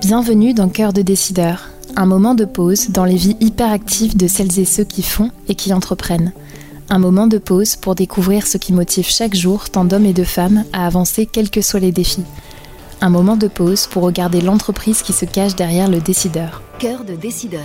Bienvenue dans Cœur de décideur, un moment de pause dans les vies hyperactives de celles et ceux qui font et qui entreprennent. Un moment de pause pour découvrir ce qui motive chaque jour tant d'hommes et de femmes à avancer quels que soient les défis. Un moment de pause pour regarder l'entreprise qui se cache derrière le décideur. Cœur de décideur.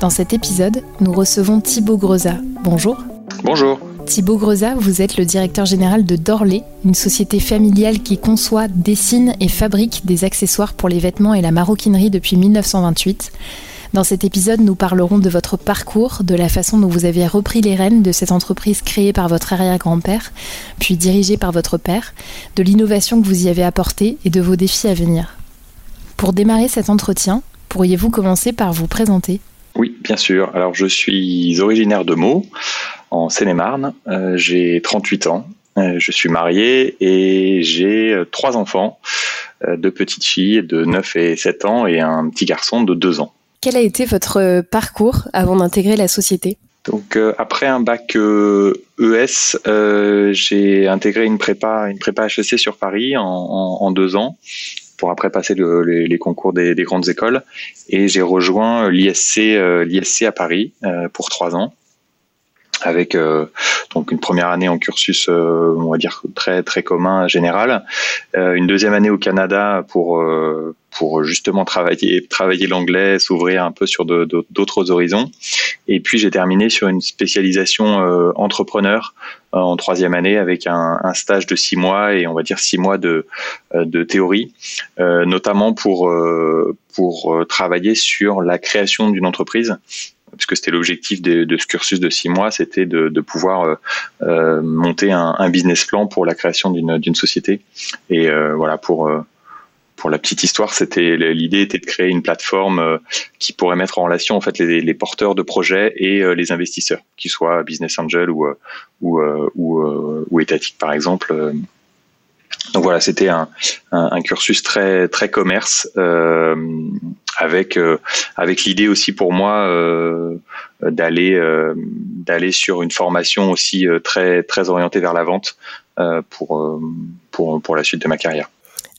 Dans cet épisode, nous recevons Thibaut Greza. Bonjour. Bonjour. Thibaut Greza, vous êtes le directeur général de Dorley, une société familiale qui conçoit, dessine et fabrique des accessoires pour les vêtements et la maroquinerie depuis 1928. Dans cet épisode, nous parlerons de votre parcours, de la façon dont vous avez repris les rênes de cette entreprise créée par votre arrière-grand-père, puis dirigée par votre père, de l'innovation que vous y avez apportée et de vos défis à venir. Pour démarrer cet entretien, pourriez-vous commencer par vous présenter? Oui, bien sûr. Alors, je suis originaire de Meaux, en Seine-et-Marne. Euh, j'ai 38 ans. Euh, je suis marié et j'ai euh, trois enfants, deux petites filles de 9 et 7 ans et un petit garçon de 2 ans. Quel a été votre parcours avant d'intégrer la société? Donc après un bac ES, j'ai intégré une prépa, une prépa HEC sur Paris en, deux ans pour après passer les, concours des, grandes écoles. Et j'ai rejoint l'ISC, l'ISC à Paris pour trois ans. Avec euh, donc une première année en cursus, euh, on va dire très très commun général, euh, une deuxième année au Canada pour pour justement travailler travailler l'anglais, s'ouvrir un peu sur d'autres horizons, et puis j'ai terminé sur une spécialisation entrepreneur en troisième année avec un, un, stage de six mois et on va dire six mois de, de théorie, notamment pour, travailler sur la création d'une entreprise puisque c'était l'objectif de, ce cursus de six mois, c'était de, pouvoir euh, euh, monter un, business plan pour la création d'une société. Et euh, voilà, pour pour la petite histoire, c'était l'idée était de créer une plateforme qui pourrait mettre en relation en fait les, porteurs de projets et les investisseurs, qu'ils soient business angel ou ou, ou, ou étatiques par exemple. Donc voilà, c'était un, cursus très très commerce euh, avec euh, avec l'idée aussi pour moi euh, d'aller euh, d'aller sur une formation aussi euh, très très orientée vers la vente pour pour la suite de ma carrière.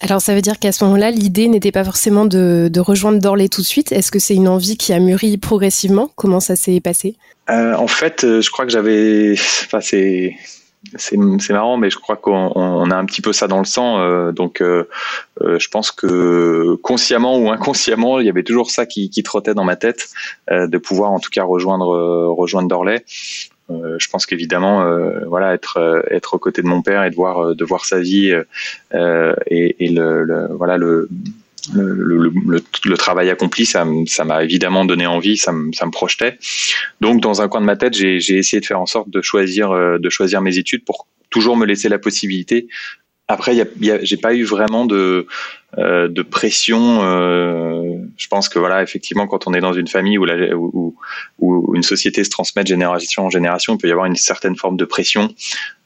Alors ça veut dire qu'à ce moment-là, l'idée n'était pas forcément de, rejoindre Dorley tout de suite. Est-ce que c'est une envie qui a mûri progressivement? Comment ça s'est passé? En fait, je crois que j'avais, enfin c'est c'est marrant, mais je crois qu'on a un petit peu ça dans le sang. Euh, donc, euh, euh, je pense que consciemment ou inconsciemment, il y avait toujours ça qui, trottait dans ma tête, de pouvoir en tout cas rejoindre rejoindre. Je pense qu'évidemment, voilà, être être aux côtés de mon père et de voir de voir sa vie et, et le, le, voilà le le, le, le, travail accompli, ça, m'a évidemment donné envie, ça me, ça me projetait. Donc, dans un coin de ma tête, j'ai essayé de faire en sorte de choisir, euh, de choisir mes études pour toujours me laisser la possibilité après, j'ai pas eu vraiment de, euh, de pression. Euh, je pense que voilà, effectivement, quand on est dans une famille où, la, où, où, une société se transmet de génération en génération, il peut y avoir une certaine forme de pression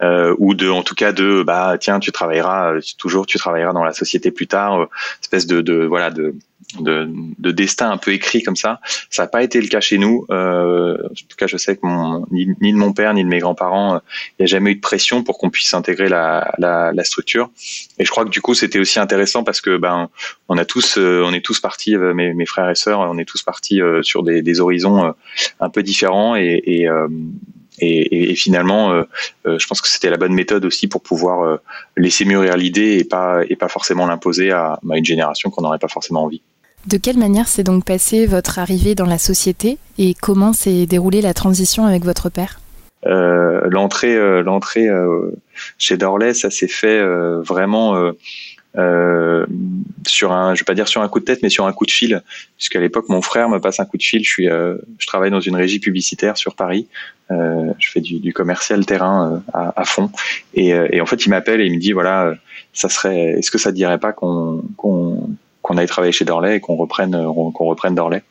euh, ou de, en tout cas, de bah tiens, tu travailleras toujours, tu travailleras dans la société plus tard, espèce de, de voilà de de, de, destin un peu écrit comme ça. Ça n'a pas été le cas chez nous. Euh, en tout cas, je sais que mon, ni, de mon père ni de mes grands-parents, euh, il n'y a jamais eu de pression pour qu'on puisse intégrer la, la, la, structure. Et je crois que du coup, c'était aussi intéressant parce que ben, on a tous, euh, on est tous partis, euh, mes, mes, frères et sœurs, on est tous partis sur des, des horizons un peu différents et, et et, finalement, je pense que c'était la bonne méthode aussi pour pouvoir laisser mûrir l'idée et pas et pas forcément l'imposer à, à, une génération qu'on n'aurait pas forcément envie. De quelle manière s'est donc passée votre arrivée dans la société et comment s'est déroulée la transition avec votre père? Euh, L'entrée, euh, euh, chez Dorley, ça s'est fait vraiment sur un, je vais pas dire sur un coup de tête, mais sur un coup de fil, puisqu'à l'époque mon frère me passe un coup de fil. Je suis, je travaille dans une régie publicitaire sur Paris. je fais du, commercial terrain à, fond, et, en fait il m'appelle et il me dit voilà, ça serait, est-ce que ça te dirait pas qu'on qu'on aille travailler chez Dorley et qu'on reprenne euh, qu'on reprenne Dorley.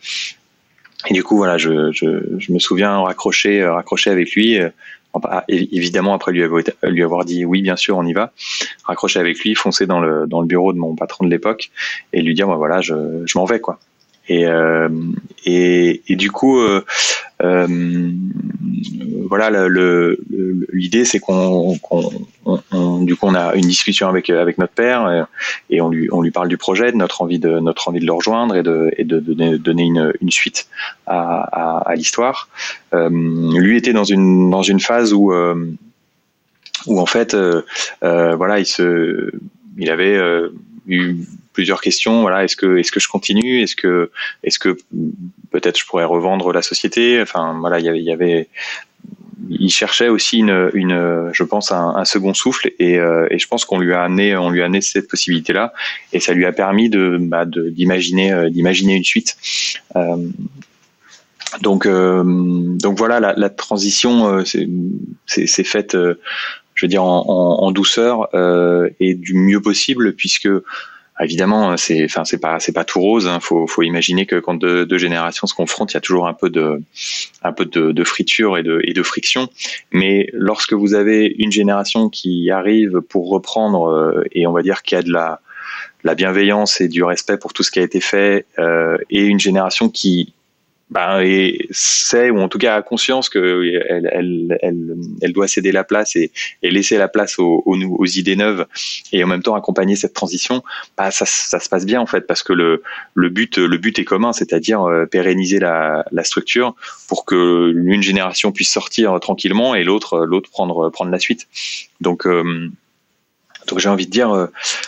Et du coup, voilà, je, je, je me souviens raccrocher, euh, raccrocher avec lui. Euh, ah, évidemment, après lui avoir, lui avoir dit oui, bien sûr, on y va. Raccrocher avec lui, foncer dans le, dans le bureau de mon patron de l'époque et lui dire, bah, voilà, je, je m'en vais, quoi. Et, euh, et, et, du coup, euh, voilà, l'idée c'est qu'on, du coup, on a une discussion avec avec notre père et on lui on lui parle du projet, de notre envie de notre envie de le rejoindre et de et de donner, une, une suite à, à, l'histoire. lui était dans une dans une phase où où en fait, voilà, il se il avait eu plusieurs questions. Voilà, est-ce que est-ce que je continue Est-ce que est-ce que peut-être je pourrais revendre la société Enfin, voilà, il y avait, il, cherchait aussi une, je pense un, second souffle et, euh, et, je pense qu'on lui a amené on lui a amené cette possibilité là et ça lui a permis de bah, d'imaginer euh, d'imaginer une suite. Euh, donc donc voilà la, la transition c'est faite je veux dire en, en, en douceur et du mieux possible puisque évidemment, c'est, enfin, c'est pas, c'est pas tout rose. Hein. faut, faut imaginer que quand deux, deux, générations se confrontent, il y a toujours un peu de, un peu de, de, friture et de, et de friction. Mais lorsque vous avez une génération qui arrive pour reprendre euh, et on va dire qu'il y a de la, la bienveillance et du respect pour tout ce qui a été fait, euh, et une génération qui ben, et sait ou en tout cas a conscience qu'elle elle, elle, elle, doit céder la place et, et laisser la place aux, aux, aux, idées neuves et en même temps accompagner cette transition, bah, ça, ça se passe bien en fait parce que le, le but le but est commun, c'est-à-dire euh, pérenniser la, la structure pour que une génération puisse sortir tranquillement et l'autre l'autre prendre prendre la suite. Donc euh, donc j'ai envie de dire, euh,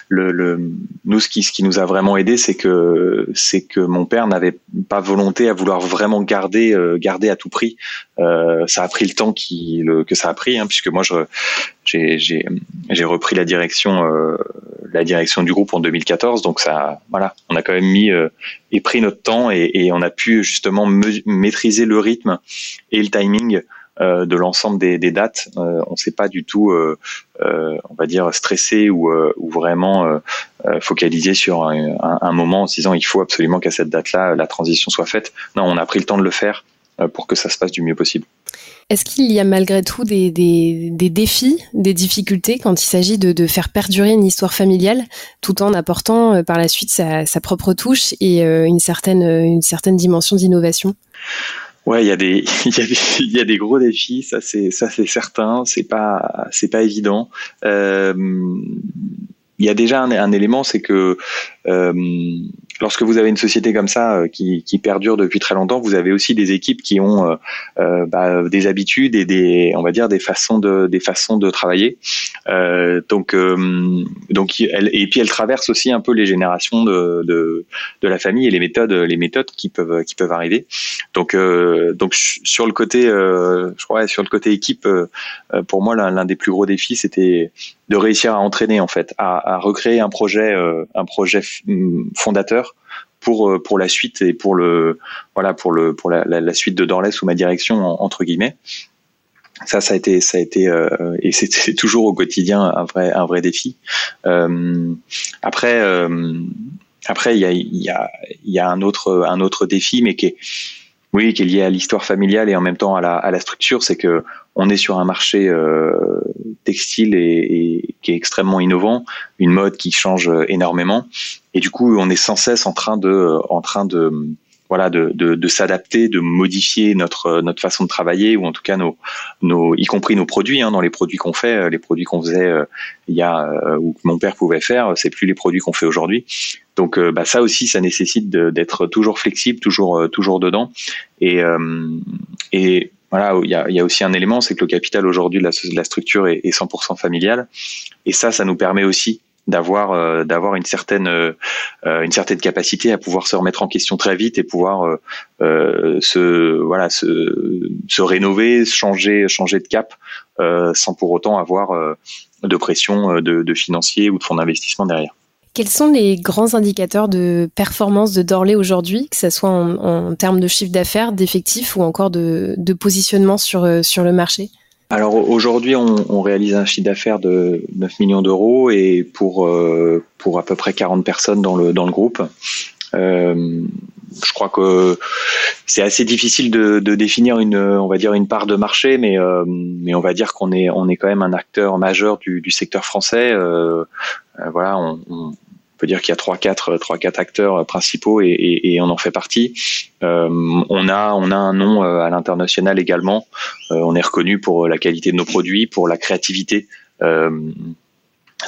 le, le, nous ce qui, ce qui nous a vraiment aidé, c'est que c'est que mon père n'avait pas volonté à vouloir vraiment garder euh, garder à tout prix. Euh, ça a pris le temps qui, le, que ça a pris, hein, puisque moi j'ai repris la direction euh, la direction du groupe en 2014. Donc ça, voilà, on a quand même mis et pris notre temps et, et on a pu justement maîtriser le rythme et le timing euh, de l'ensemble des, dates. Euh, on ne s'est pas du tout, euh, on va dire, stressé ou, vraiment focalisé sur un, moment en se disant il faut absolument qu'à cette date-là la transition soit faite. Non, on a pris le temps de le faire pour que ça se passe du mieux possible. Est-ce qu'il y a malgré tout des, défis, des difficultés quand il s'agit de, faire perdurer une histoire familiale tout en apportant par la suite sa, sa propre touche et une, certaine, une certaine dimension d'innovation? Ouais, il y a des il y y a des gros défis, ça c'est ça c'est certain, c'est pas c'est pas évident. Euh, il y a déjà un, un élément, c'est que euh, lorsque vous avez une société comme ça euh, qui, perdure depuis très longtemps, vous avez aussi des équipes qui ont euh, euh bah, des habitudes et des, on va dire, des façons de, des façons de travailler. Donc, donc, et puis elle traverse aussi un peu les générations de, de, la famille et les méthodes, les méthodes qui peuvent, qui peuvent arriver. Donc, donc sur le côté, je crois, sur le côté équipe, pour moi, l'un des plus gros défis, c'était de réussir à entraîner en fait, à, à recréer un projet, un projet fondateur pour euh, pour la suite et pour le voilà pour le pour la, suite de Dorley sous ma direction entre guillemets. Ça ça a été ça a été euh, et c'est toujours au quotidien un vrai un vrai défi. Euh, après après il y a y y a un autre un autre défi mais qui est oui, qui est lié à l'histoire familiale et en même temps à la, à la structure, c'est que on est sur un marché euh, textile et, et, qui est extrêmement innovant, une mode qui change énormément, et du coup, on est sans cesse en train de, en train de, voilà, de, de, de s'adapter, de modifier notre notre façon de travailler ou en tout cas nos, nos y compris nos produits. Hein, dans les produits qu'on fait, les produits qu'on faisait euh, il y a euh, ou que mon père pouvait faire, c'est plus les produits qu'on fait aujourd'hui. Donc euh, bah, ça aussi, ça nécessite d'être toujours flexible, toujours euh, toujours dedans. Et, euh, et voilà, il y a, y a aussi un élément, c'est que le capital aujourd'hui de la, structure est, est 100% familial. Et ça, ça nous permet aussi d'avoir d'avoir une certaine une certaine capacité à pouvoir se remettre en question très vite et pouvoir se voilà se, se rénover changer changer de cap sans pour autant avoir de pression de, de financier ou de fonds d'investissement derrière. Quels sont les grands indicateurs de performance de Dorley aujourd'hui, que ce soit en, termes de chiffre d'affaires, d'effectifs ou encore de, positionnement sur, euh, sur le marché? Alors aujourd'hui, on, réalise un chiffre d'affaires de 9 millions d'euros et pour euh, pour à peu près 40 personnes dans le dans le groupe. Euh, je crois que c'est assez difficile de, définir une on va dire une part de marché, mais mais on va dire qu'on est on est quand même un acteur majeur du, secteur français. Voilà, on, peut dire qu'il y a trois quatre trois quatre acteurs principaux et, on en fait partie. on a on a un nom à l'international également. on est reconnu pour la qualité de nos produits, pour la créativité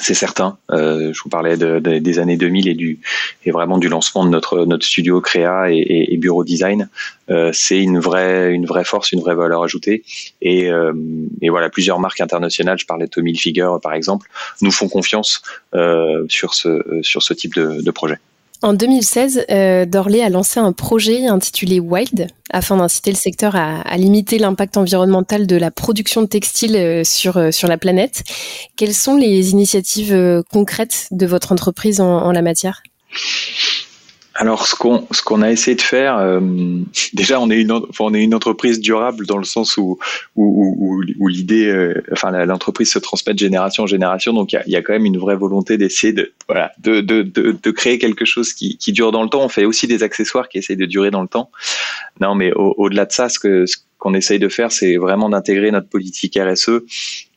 c'est certain. Euh, je vous parlais des années 2000 et du et vraiment du lancement de notre studio créa et, bureau design. Euh, c'est une vraie une vraie force, une vraie valeur ajoutée. Et, euh, et voilà, plusieurs marques internationales. Je parlais de Tommy Hilfiger par exemple, nous font confiance sur ce type de projet. En 2016, euh, Dorley a lancé un projet intitulé Wild afin d'inciter le secteur à, limiter l'impact environnemental de la production de textiles euh, sur, euh, sur la planète. Quelles sont les initiatives concrètes de votre entreprise en la matière? Alors, ce qu'on ce qu'on a essayé de faire, euh, déjà, on est une on est une entreprise durable dans le sens où où, où, l'idée, euh, enfin, l'entreprise se transmet de génération en génération, donc il y a, y a, quand même une vraie volonté d'essayer de voilà de, de, de, de, créer quelque chose qui, qui dure dans le temps. On fait aussi des accessoires qui essayent de durer dans le temps. Non, mais au-delà de ça, ce que ce qu'on essaye de faire, c'est vraiment d'intégrer notre politique RSE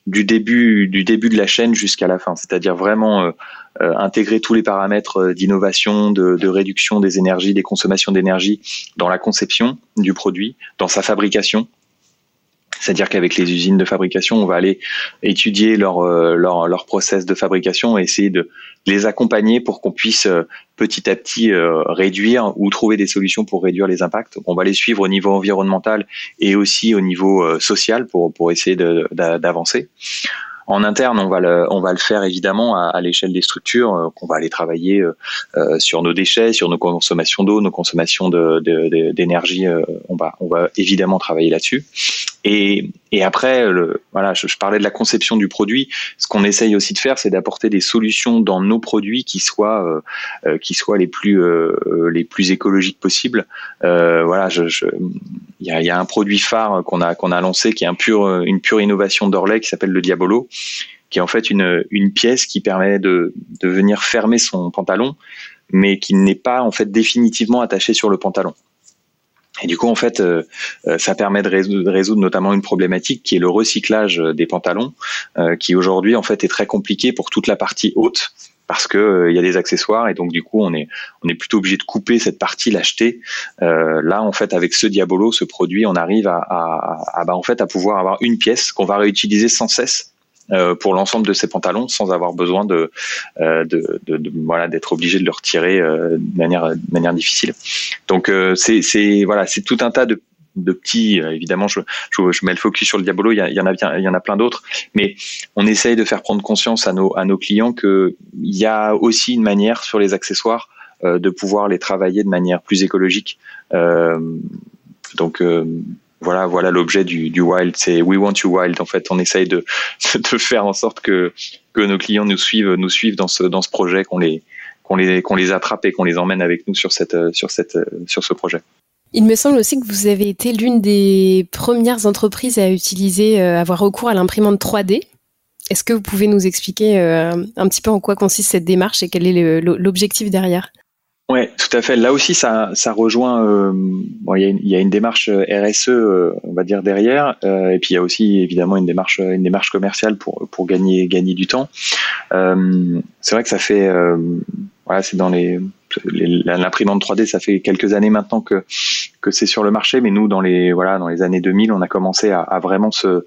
du début du début de la chaîne jusqu'à la fin, c'est-à-dire vraiment euh, intégrer tous les paramètres euh, d'innovation, de, de, réduction des énergies, des consommations d'énergie dans la conception du produit, dans sa fabrication, c'est-à-dire qu'avec les usines de fabrication, on va aller étudier leur, euh, leur, leur process de fabrication et essayer de les accompagner pour qu'on puisse euh, petit à petit euh, réduire ou trouver des solutions pour réduire les impacts. On va les suivre au niveau environnemental et aussi au niveau social pour, pour essayer d'avancer. En interne, on va le, on va le faire évidemment à, l'échelle des structures, euh, qu'on va aller travailler euh, euh, sur nos déchets, sur nos consommations d'eau, nos consommations d'énergie. De, on va, on va évidemment travailler là-dessus. Et, et après, le, voilà, je, je, parlais de la conception du produit. Ce qu'on essaye aussi de faire, c'est d'apporter des solutions dans nos produits qui soient, euh, qui soient les plus, euh, les plus écologiques possibles. Euh, voilà, il y a, y a, un produit phare qu'on a qu'on a lancé qui est un pur, une pure innovation d'Orlay qui s'appelle le Diabolo qui est en fait une, pièce qui permet de, venir fermer son pantalon, mais qui n'est pas en fait définitivement attaché sur le pantalon. Et du coup, en fait, euh, euh, ça permet de résoudre, notamment une problématique qui est le recyclage des pantalons, euh, qui aujourd'hui en fait est très compliqué pour toute la partie haute parce que il y a des accessoires et donc du coup on est plutôt obligé de couper cette partie, l'acheter. là, en fait, avec ce Diabolo, ce produit, on arrive à, bah, en fait à pouvoir avoir une pièce qu'on va réutiliser sans cesse euh, pour l'ensemble de ces pantalons sans avoir besoin euh, de, voilà d'être obligé de le retirer euh, de manière difficile. Donc c'est voilà c'est tout un tas de petits, évidemment, je, je, mets le focus sur le Diabolo, il y, en a il y en a plein d'autres, mais on essaye de faire prendre conscience à nos, à nos clients qu'il y a aussi une manière sur les accessoires de pouvoir les travailler de manière plus écologique. Euh, donc, voilà, voilà l'objet du, wild. C'est we want you wild. En fait, on essaye de, faire en sorte que, nos clients nous suivent, nous suivent dans ce, projet, qu'on les, attrape et qu'on les emmène avec nous sur ce projet. Il me semble aussi que vous avez été l'une des premières entreprises à utiliser, euh, avoir recours à l'imprimante 3D. Est-ce que vous pouvez nous expliquer euh, un petit peu en quoi consiste cette démarche et quel est l'objectif derrière? Ouais, tout à fait. Là aussi, ça, ça rejoint. Euh, bon, il y, a une, il y, a une démarche euh, RSE, euh, on va dire derrière, euh, et puis il y a aussi évidemment une démarche, une démarche commerciale pour pour gagner gagner du temps. Euh, c'est vrai que ça fait, voilà, c'est dans les l'imprimante 3D, ça fait quelques années maintenant que c'est sur le marché, mais nous dans les années 2000, on a commencé à, vraiment se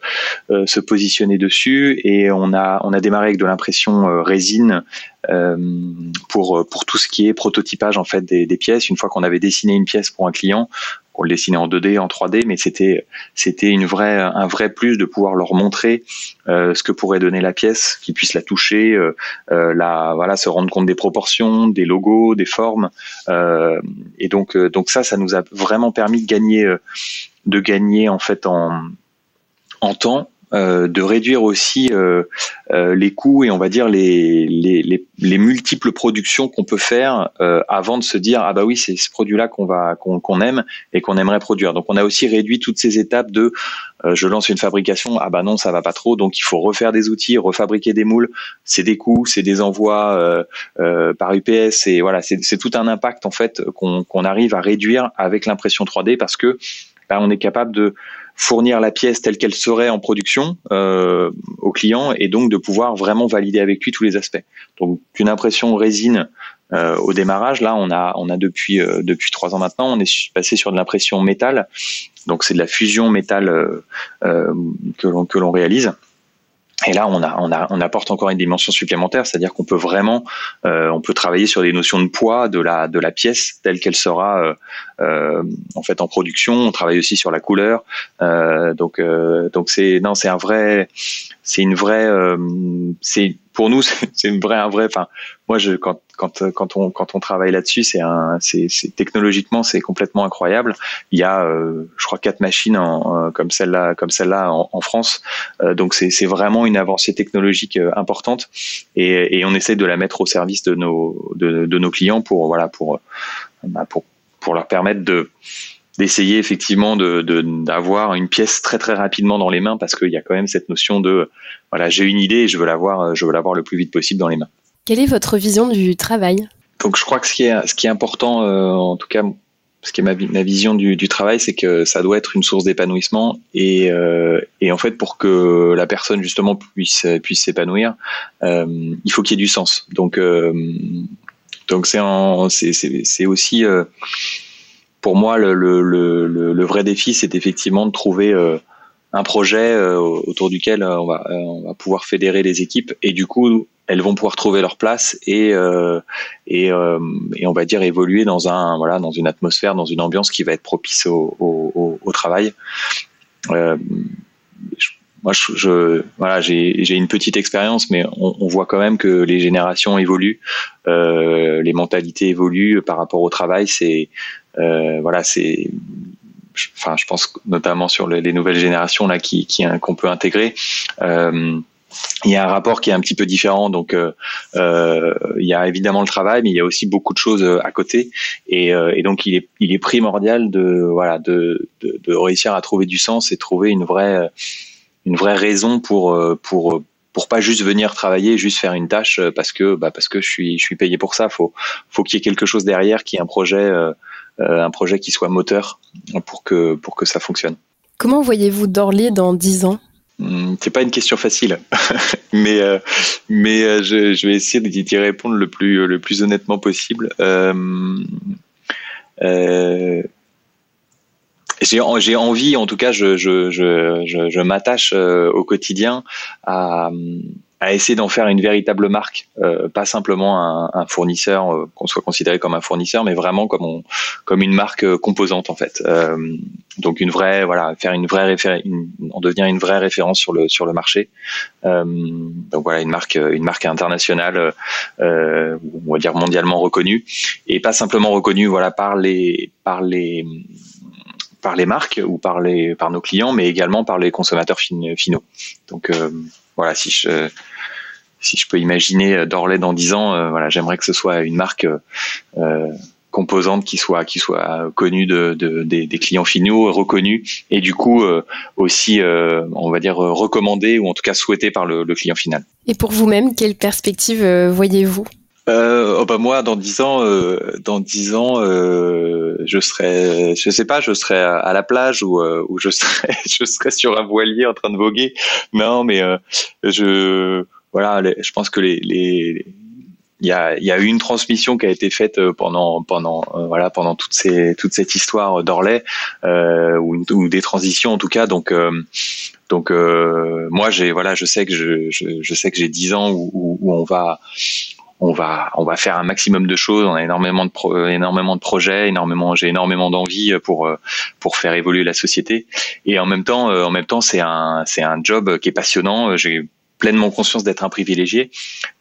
se positionner dessus et on a démarré avec de l'impression résine euh, pour tout ce qui est prototypage en fait des pièces. Une fois qu'on avait dessiné une pièce pour un client, on le dessinait en 2D, en 3D, mais c'était c'était une vraie un vrai plus de pouvoir leur montrer euh, ce que pourrait donner la pièce, qu'ils puissent la toucher, euh, euh, la voilà, se rendre compte des proportions, des logos, des formes, et donc donc ça, ça nous a vraiment permis de gagner de gagner en fait en en temps euh, de réduire aussi euh, euh, les coûts et on va dire les, les, les, les multiples productions qu'on peut faire avant de se dire ah bah oui c'est ce produit là qu'on va qu'on aime et qu'on aimerait produire. Donc on a aussi réduit toutes ces étapes de je lance une fabrication ah bah non ça va pas trop. Donc il faut refaire des outils refabriquer des moules. C'est des coûts c'est des envois par UPS et voilà c'est tout un impact en fait qu'on qu'on arrive à réduire avec l'impression 3D parce que bah, on est capable de fournir la pièce telle qu'elle serait en production euh, au client et donc de pouvoir vraiment valider avec lui tous les aspects. Donc une impression résine au démarrage, là, on a, on a depuis depuis trois ans maintenant, on est passé sur de l'impression métal. Donc c'est de la fusion métal que l'on que l'on réalise. Et là, on, a, on, a, on apporte encore une dimension supplémentaire, c'est-à-dire qu'on peut vraiment, euh, on peut travailler sur des notions de poids de la de la pièce telle qu'elle sera euh, euh, en fait en production. On travaille aussi sur la couleur. donc donc c'est non, c'est un vrai, c'est une vraie, c'est pour nous c'est une vraie un vrai. Enfin, moi je quand quand euh, quand on quand on travaille là-dessus, c'est un c'est technologiquement c'est complètement incroyable. Il y a euh, je crois quatre machines en, comme celle-là comme celle-là en, France. Euh, donc c'est vraiment une avancée technologique importante et, on essaie de la mettre au service de nos de, nos clients pour voilà pour bah, pour leur permettre de d'essayer effectivement de d'avoir une pièce très très rapidement dans les mains parce qu'il y a quand même cette notion de voilà j'ai une idée et je veux l'avoir je veux l'avoir le plus vite possible dans les mains. Quelle est votre vision du travail? Donc je crois que ce qui est, ce qui est important, euh, en tout cas, ce qui est ma, ma vision du, du travail, c'est que ça doit être une source d'épanouissement et, euh, et, en fait pour que la personne justement puisse puisse s'épanouir, euh, il faut qu'il y ait du sens. Donc donc c'est c'est aussi pour moi le, le, le, le, vrai défi, c'est effectivement de trouver un projet autour duquel on va, on va pouvoir fédérer les équipes et du coup elles vont pouvoir trouver leur place et euh, et, euh, et, on va dire évoluer dans un voilà dans une atmosphère, dans une ambiance qui va être propice au, au, au travail. Euh, moi, je, je voilà, j'ai une petite expérience, mais on, on, voit quand même que les générations évoluent, euh, les mentalités évoluent par rapport au travail. C'est euh, voilà, c'est enfin, je pense notamment sur les, les nouvelles générations là qui qu'on peut intégrer. Euh, il y a un rapport qui est un petit peu différent. Donc, euh, euh, il y a évidemment le travail, mais il y a aussi beaucoup de choses euh, à côté. Et, donc, il est, il est primordial de, voilà, de, de, réussir à trouver du sens et trouver une vraie, une vraie raison pour, pour, pour pas juste venir travailler, juste faire une tâche parce que, bah, parce que je suis, je suis payé pour ça. Faut, faut qu'il y ait quelque chose derrière, qui ait un projet, un projet qui soit moteur pour que, pour que ça fonctionne. Comment voyez-vous Dorlé dans 10 ans? Hmm, c'est pas une question facile, mais euh, mais euh, je, je, vais essayer d'y répondre le plus le plus honnêtement possible. Euh, euh j'ai envie, en tout cas, je je je, je m'attache au quotidien à à essayer d'en faire une véritable marque, euh, pas simplement un, un fournisseur euh, qu'on soit considéré comme un fournisseur, mais vraiment comme on, comme une marque euh, composante en fait. Euh, donc une vraie, voilà, faire une vraie référence, on devient une vraie référence sur le sur le marché. donc voilà, une marque, une marque internationale, on va dire mondialement reconnue, et pas simplement reconnue, voilà, par les par les par les marques ou par les par nos clients, mais également par les consommateurs finaux. Donc voilà, si je si je peux imaginer euh, Dorley dans 10 ans, euh, voilà, j'aimerais que ce soit une marque euh, composante qui soit qui soit connue de, des, clients finaux, reconnue et du coup aussi, on va dire recommandée ou en tout cas souhaitée par le, client final. Et pour vous-même, quelle perspective voyez-vous? Oh bah moi, dans dix ans, dans dix ans, je serai, je sais pas, je serai à, la plage ou, ou je serai, je serai sur un voilier en train de voguer. Non, mais je, voilà, je pense que les, les il y a, y a eu une transmission qui a été faite euh, pendant pendant euh, voilà pendant toute toute cette histoire d'Orlais euh, ou, des transitions en tout cas. Donc donc moi j'ai voilà je sais que je, je, sais que j'ai 10 ans où, où, on va on va on va faire un maximum de choses. On a énormément de pro, énormément de projets énormément j'ai énormément d'envie pour pour faire évoluer la société. Et en même temps en même temps c'est un c'est un job qui est passionnant. J'ai pleinement conscience d'être un privilégié,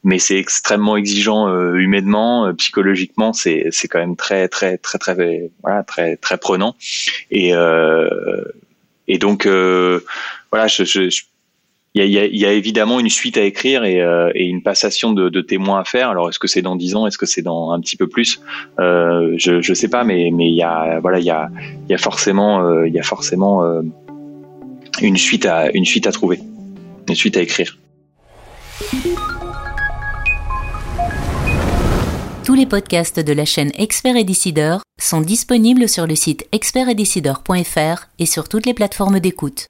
mais c'est extrêmement exigeant euh, humainement, euh, psychologiquement, c'est c'est quand même très très très très voilà très très prenant et euh, et donc voilà il y, a, évidemment une suite à écrire et, une passation de, témoins à faire. Alors, est-ce que c'est dans dix ans? Est-ce que c'est dans un petit peu plus? Euh, Je ne sais pas, mais mais il y a voilà il y a il y a forcément il y a forcément une suite à une suite à trouver, une suite à écrire. Tous les podcasts de la chaîne Expert et Décideur sont disponibles sur le site expertetdecideur.fr et sur toutes les plateformes d'écoute.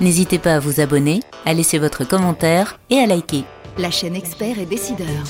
N'hésitez pas à vous abonner, à laisser votre commentaire et à liker. La chaîne Expert et Décideur.